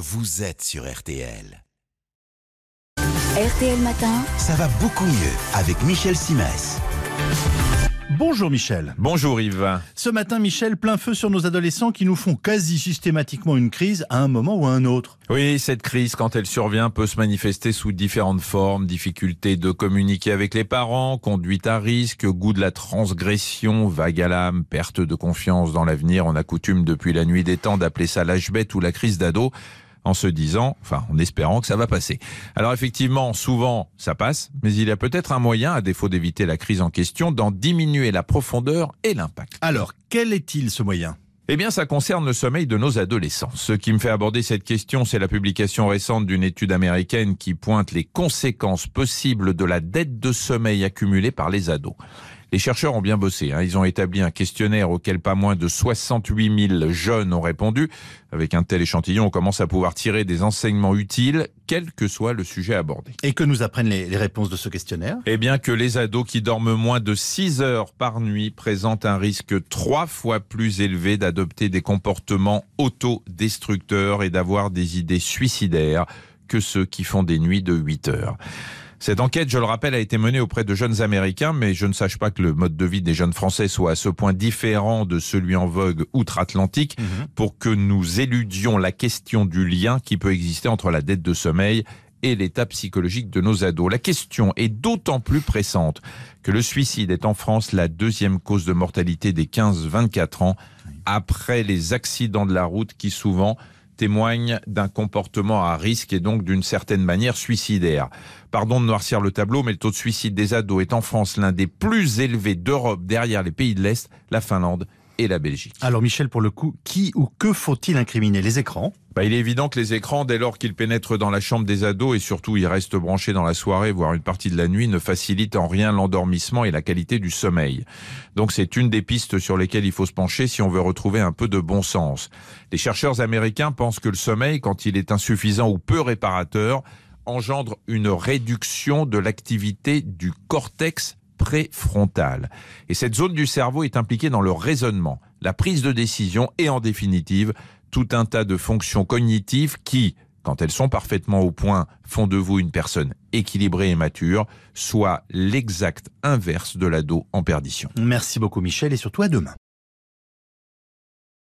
vous êtes sur RTL. RTL Matin, Ça va beaucoup mieux avec Michel Simès. Bonjour Michel. Bonjour Yves. Ce matin, Michel, plein feu sur nos adolescents qui nous font quasi systématiquement une crise à un moment ou à un autre. Oui, cette crise, quand elle survient, peut se manifester sous différentes formes. Difficulté de communiquer avec les parents, conduite à risque, goût de la transgression, vague à l'âme, perte de confiance dans l'avenir. On a coutume depuis la nuit des temps d'appeler ça l'âge bête ou la crise d'ado en se disant, enfin en espérant que ça va passer. Alors effectivement, souvent ça passe, mais il y a peut-être un moyen, à défaut d'éviter la crise en question, d'en diminuer la profondeur et l'impact. Alors, quel est-il ce moyen? Eh bien, ça concerne le sommeil de nos adolescents. Ce qui me fait aborder cette question, c'est la publication récente d'une étude américaine qui pointe les conséquences possibles de la dette de sommeil accumulée par les ados. Les chercheurs ont bien bossé. hein. Ils ont établi un questionnaire auquel pas moins de 68 000 jeunes ont répondu. Avec un tel échantillon, on commence à pouvoir tirer des enseignements utiles, quel que soit le sujet abordé. Et que nous apprennent les, les réponses de ce questionnaire? Eh bien que les ados qui dorment moins de 6 heures par nuit présentent un risque trois fois plus élevé d'adopter des comportements autodestructeurs et d'avoir des idées suicidaires que ceux qui font des nuits de 8 heures. Cette enquête, je le rappelle, a été menée auprès de jeunes Américains, mais je ne sache pas que le mode de vie des jeunes Français soit à ce point différent de celui en vogue outre-Atlantique pour que nous éludions la question du lien qui peut exister entre la dette de sommeil et l'état psychologique de nos ados. La question est d'autant plus pressante que le suicide est en France la deuxième cause de mortalité des 15-24 ans après les accidents de la route qui souvent témoignent d'un comportement à risque et donc d'une certaine manière suicidaire. Pardon de noircir le tableau, mais le taux de suicide des ados est en France l'un des plus élevés d'Europe derrière les pays de l'Est, la Finlande et la Belgique. Alors Michel, pour le coup, qui ou que faut-il incriminer? Les écrans? Bah, il est évident que les écrans, dès lors qu'ils pénètrent dans la chambre des ados et surtout ils restent branchés dans la soirée, voire une partie de la nuit, ne facilitent en rien l'endormissement et la qualité du sommeil. Donc c'est une des pistes sur lesquelles il faut se pencher si on veut retrouver un peu de bon sens. Les chercheurs américains pensent que le sommeil, quand il est insuffisant ou peu réparateur, engendre une réduction de l'activité du cortex préfrontal. Et cette zone du cerveau est impliquée dans le raisonnement, la prise de décision et en définitive tout un tas de fonctions cognitives qui, quand elles sont parfaitement au point, font de vous une personne équilibrée et mature, soit l'exact inverse de l'ado en perdition. Merci beaucoup Michel et surtout à demain.